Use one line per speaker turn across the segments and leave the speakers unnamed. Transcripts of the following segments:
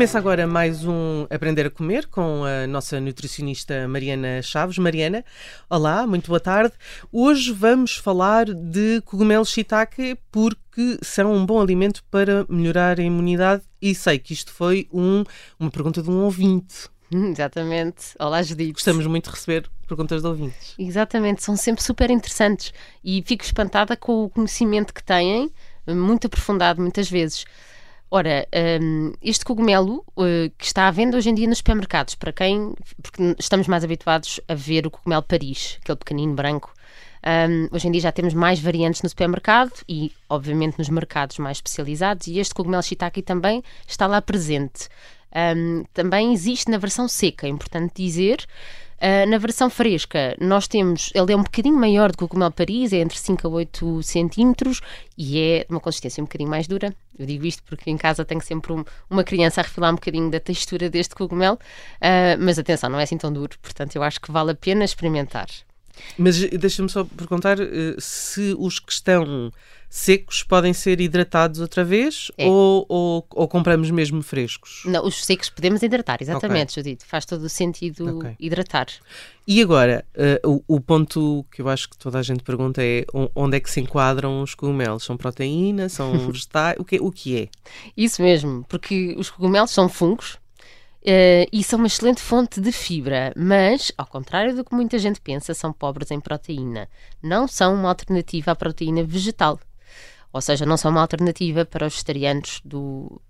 Começa agora mais um Aprender a Comer com a nossa nutricionista Mariana Chaves. Mariana, olá, muito boa tarde. Hoje vamos falar de cogumelos shiitake porque são um bom alimento para melhorar a imunidade e sei que isto foi um, uma pergunta de um ouvinte.
Exatamente. Olá, Judite.
Gostamos muito de receber perguntas de ouvintes.
Exatamente, são sempre super interessantes e fico espantada com o conhecimento que têm, muito aprofundado muitas vezes. Ora, um, este cogumelo uh, que está à venda hoje em dia nos supermercados, para quem. porque estamos mais habituados a ver o cogumelo Paris, aquele pequenino branco. Um, hoje em dia já temos mais variantes no supermercado e, obviamente, nos mercados mais especializados, e este cogumelo shiitake também está lá presente. Um, também existe na versão seca, é importante dizer. Uh, na versão fresca, nós temos, ele é um bocadinho maior do que o cogumelo Paris, é entre 5 a 8 centímetros e é uma consistência um bocadinho mais dura. Eu digo isto porque em casa tenho sempre um, uma criança a refilar um bocadinho da textura deste cogumelo, uh, mas atenção, não é assim tão duro, portanto eu acho que vale a pena experimentar.
Mas deixa-me só perguntar uh, se os que estão secos podem ser hidratados outra vez é. ou, ou, ou, compramos mesmo frescos?
Não, os secos podemos hidratar, exatamente, okay. Judito. Faz todo o sentido okay. hidratar.
E agora, uh, o, o, ponto que eu acho que toda a gente pergunta é onde é que se enquadram os cogumelos? São proteína? São vegetais? o, que, o que é?
Isso mesmo, porque os cogumelos são fungos, Uh, e são uma excelente fonte de fibra, mas, ao contrário do que muita gente pensa, são pobres em proteína. Não são uma alternativa à proteína vegetal. Ou seja, não são uma alternativa para os vegetarianos, do,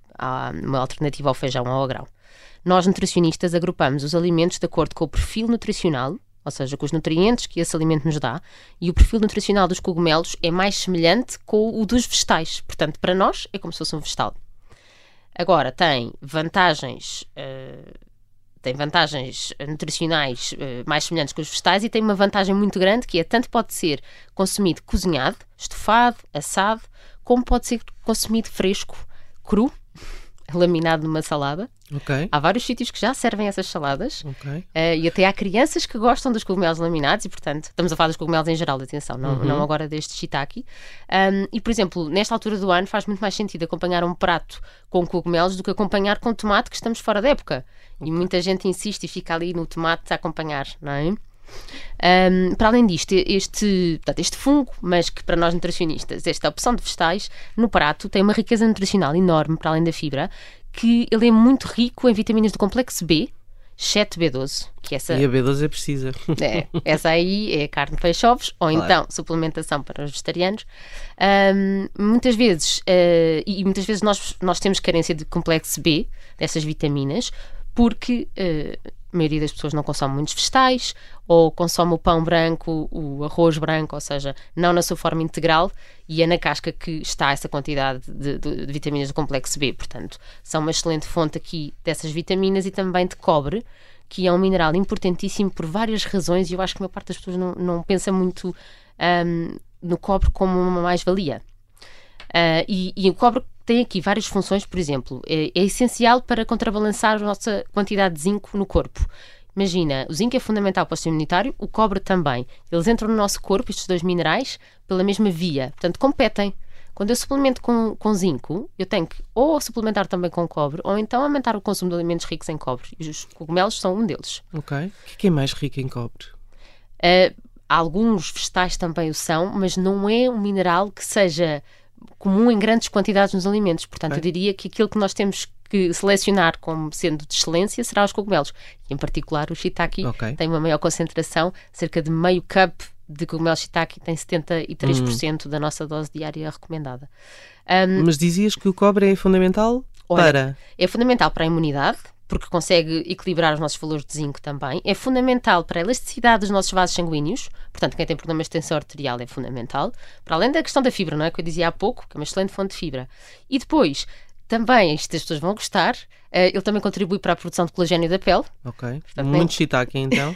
uma alternativa ao feijão ou ao grão. Nós, nutricionistas, agrupamos os alimentos de acordo com o perfil nutricional, ou seja, com os nutrientes que esse alimento nos dá, e o perfil nutricional dos cogumelos é mais semelhante com o dos vegetais. Portanto, para nós, é como se fosse um vegetal. Agora, tem vantagens. Uh, tem vantagens nutricionais uh, mais semelhantes com os vegetais e tem uma vantagem muito grande que é tanto pode ser consumido cozinhado, estofado, assado, como pode ser consumido fresco, cru, laminado numa salada.
Okay.
Há vários sítios que já servem essas saladas
okay. uh,
e até há crianças que gostam dos cogumelos laminados e, portanto, estamos a falar dos cogumelos em geral, atenção, não, uhum. não agora deste shiitake. Um, e, por exemplo, nesta altura do ano faz muito mais sentido acompanhar um prato com cogumelos do que acompanhar com tomate que estamos fora da época. Okay. E muita gente insiste e fica ali no tomate a acompanhar, não é? Um, para além disto, este, este fungo, mas que para nós nutricionistas, esta opção de vegetais no prato tem uma riqueza nutricional enorme, para além da fibra, que ele é muito rico em vitaminas do complexo B, exceto B12. Que essa,
e a B12 é precisa.
É, essa aí é carne, peixe, ovos, ou claro. então suplementação para os vegetarianos. Um, muitas vezes, uh, e muitas vezes nós, nós temos carência de complexo B, dessas vitaminas, porque uh, a maioria das pessoas não consome muitos vegetais ou consome o pão branco, o arroz branco, ou seja, não na sua forma integral e é na casca que está essa quantidade de, de, de vitaminas do complexo B. Portanto, são uma excelente fonte aqui dessas vitaminas e também de cobre, que é um mineral importantíssimo por várias razões e eu acho que a maior parte das pessoas não, não pensa muito um, no cobre como uma mais-valia. Uh, e, e o cobre tem aqui várias funções, por exemplo, é, é essencial para contrabalançar a nossa quantidade de zinco no corpo. Imagina, o zinco é fundamental para o sistema imunitário, o cobre também. Eles entram no nosso corpo, estes dois minerais, pela mesma via. Portanto, competem. Quando eu suplemento com, com zinco, eu tenho que ou suplementar também com cobre, ou então aumentar o consumo de alimentos ricos em cobre. E os cogumelos são um deles.
Ok. O que é, é mais rico em cobre?
Uh, alguns vegetais também o são, mas não é um mineral que seja comum em grandes quantidades nos alimentos. Portanto, eu diria que aquilo que nós temos que selecionar como sendo de excelência será os cogumelos. em particular, o shiitake okay. tem uma maior concentração, cerca de meio cup de cogumelo shiitake tem 73% hum. da nossa dose diária recomendada.
Um, Mas dizias que o cobre é fundamental olha, para?
É fundamental para a imunidade, porque consegue equilibrar os nossos valores de zinco também. É fundamental para a elasticidade dos nossos vasos sanguíneos, portanto, quem tem problemas de tensão arterial é fundamental. Para além da questão da fibra, não é? Que eu dizia há pouco, que é uma excelente fonte de fibra. E depois, também, isto as pessoas vão gostar, Uh, ele também contribui para a produção de colagênio da pele.
Ok. Portanto, Muito nem... shiitake, então.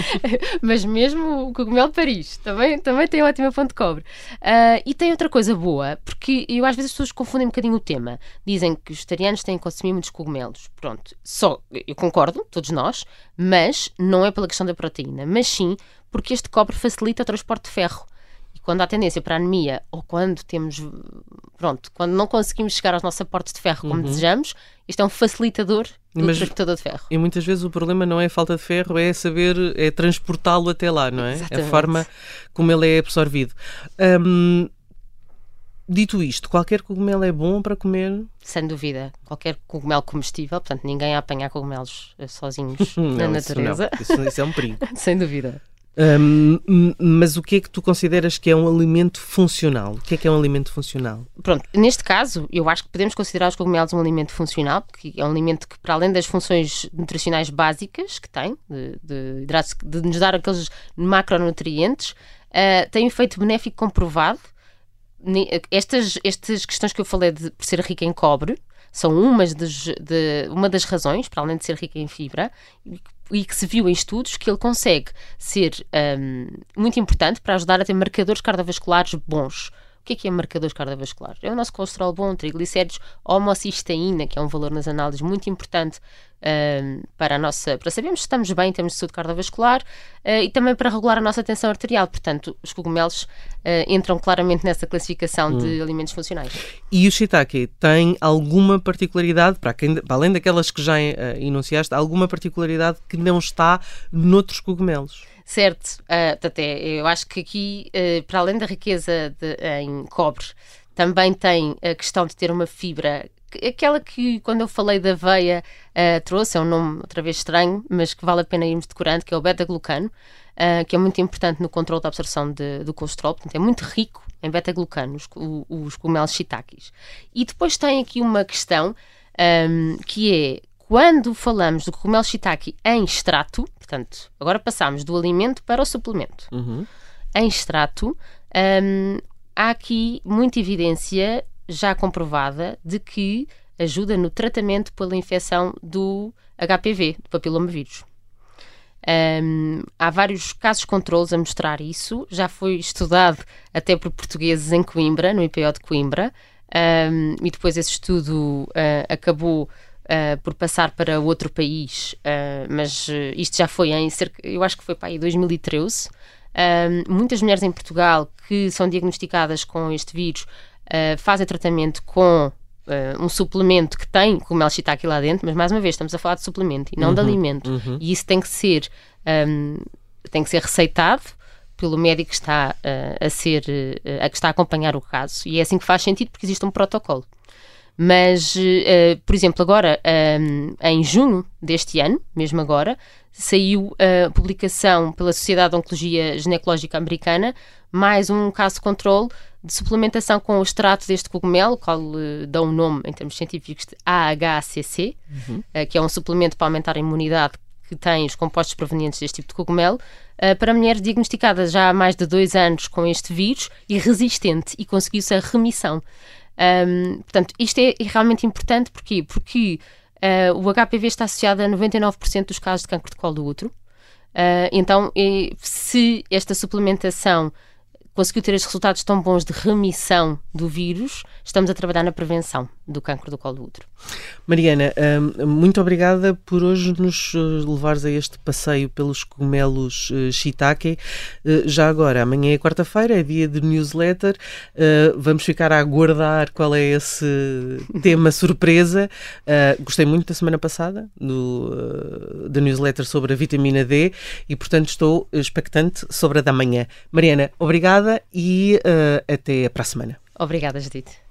Mas mesmo o cogumelo de Paris também, também tem ótima fonte de cobre. Uh, e tem outra coisa boa, porque eu às vezes as pessoas confundem um bocadinho o tema. Dizem que os vegetarianos têm que consumir muitos cogumelos. Pronto, só, eu concordo, todos nós, mas não é pela questão da proteína, mas sim porque este cobre facilita o transporte de ferro. E quando há tendência para anemia ou quando temos, pronto, quando não conseguimos chegar aos nossos aportes de ferro como uhum. desejamos, isto é um facilitador do Mas, transportador de ferro.
E muitas vezes o problema não é a falta de ferro, é saber, é transportá-lo até lá, não é? Exatamente. A forma como ele é absorvido. Um, Dito isto, qualquer cogumelo é bom para comer?
Sem dúvida. Qualquer cogumelo comestível, portanto, ninguém a apanhar cogumelos eh, sozinhos não, na natureza.
Isso, não. Isso, isso, é um perigo.
Sem dúvida.
Um, mas o que é que tu consideras que é um alimento funcional? O que é que é um alimento funcional?
Pronto, neste caso, eu acho que podemos considerar os cogumelos um alimento funcional, porque é um alimento que, para além das funções nutricionais básicas que tem, de, de, de nos dar aqueles macronutrientes, uh, tem um efeito benéfico comprovado estas, estas questões que eu falei de por ser rica em cobre são umas de, uma das razões, para além de ser rica em fibra, e que se viu em estudos que ele consegue ser um, muito importante para ajudar a ter marcadores cardiovasculares bons. O que é, que é marcadores cardiovasculares? É o nosso colesterol bom, triglicéridos, homocisteína, que é um valor nas análises muito importante uh, para a nossa, para sabermos se estamos bem em termos de saúde cardiovascular uh, e também para regular a nossa tensão arterial. Portanto, os cogumelos uh, entram claramente nessa classificação hum. de alimentos funcionais.
E o shiitake tem alguma particularidade, para, quem, para além daquelas que já uh, enunciaste, alguma particularidade que não está noutros cogumelos?
Certo, uh, eu acho que aqui, uh, para além da riqueza de, em cobre, também tem a questão de ter uma fibra aquela que quando eu falei da aveia uh, trouxe, é um nome outra vez estranho, mas que vale a pena irmos decorando, que é o beta-glucano, uh, que é muito importante no controle da absorção de, do colesterol, portanto é muito rico em beta-glucano, os, os cogumelos shiitakes. E depois tem aqui uma questão um, que é, quando falamos do cogumelo shiitake em extrato, portanto, agora passamos do alimento para o suplemento, uhum. em extrato, um, há aqui muita evidência já comprovada de que ajuda no tratamento pela infecção do HPV, do papilomavírus. Um, há vários casos controles a mostrar isso, já foi estudado até por portugueses em Coimbra, no IPO de Coimbra, um, e depois esse estudo uh, acabou uh, por passar para outro país, uh, mas isto já foi em cerca, eu acho que foi para aí 2013. muitas mulheres em Portugal que são diagnosticadas com este vírus fazem tratamento com um suplemento que tem cogumelo shiitake lá dentro, mas mais uma vez estamos a falar de suplemento e não uhum, de alimento. Uhum. E isso tem que ser, um, tem que ser receitado pelo médico que está uh, a ser, uh, a que está a acompanhar o caso. E é assim que faz sentido porque existe um protocolo. Mas, uh, por exemplo, agora, um, em junho deste ano, mesmo agora, saiu a publicação pela Sociedade de Oncologia Ginecológica Americana mais um caso controle de suplementação com o extrato deste cogumelo, qual uh, dá um nome em termos científicos de AHCC, uhum. uh, que é um suplemento para aumentar a imunidade que tem os compostos provenientes deste tipo de cogumelo, uh, para mulheres diagnosticadas já há mais de dois anos com este vírus e resistente, e conseguiu-se a remissão. Um, portanto, isto é, é, realmente importante porquê? porque uh, o HPV está associado a 99% dos casos de câncer de colo do útero. Uh, então, se esta suplementação conseguiu ter estes resultados tão bons de remissão do vírus, estamos a trabalhar na prevenção do cancro do colo do útero.
Mariana, hum, muito obrigada por hoje nos eh, levares a este passeio pelos cogumelos eh, shiitake. Eh, já agora, amanhã é quarta-feira, é dia de newsletter. Vamos ficar a aguardar qual é esse tema surpresa. Gostei muito da semana passada do, da newsletter sobre a vitamina D e, portanto, estou expectante sobre a da manhã. Mariana, obrigada e até para a semana.
Obrigada, Judite.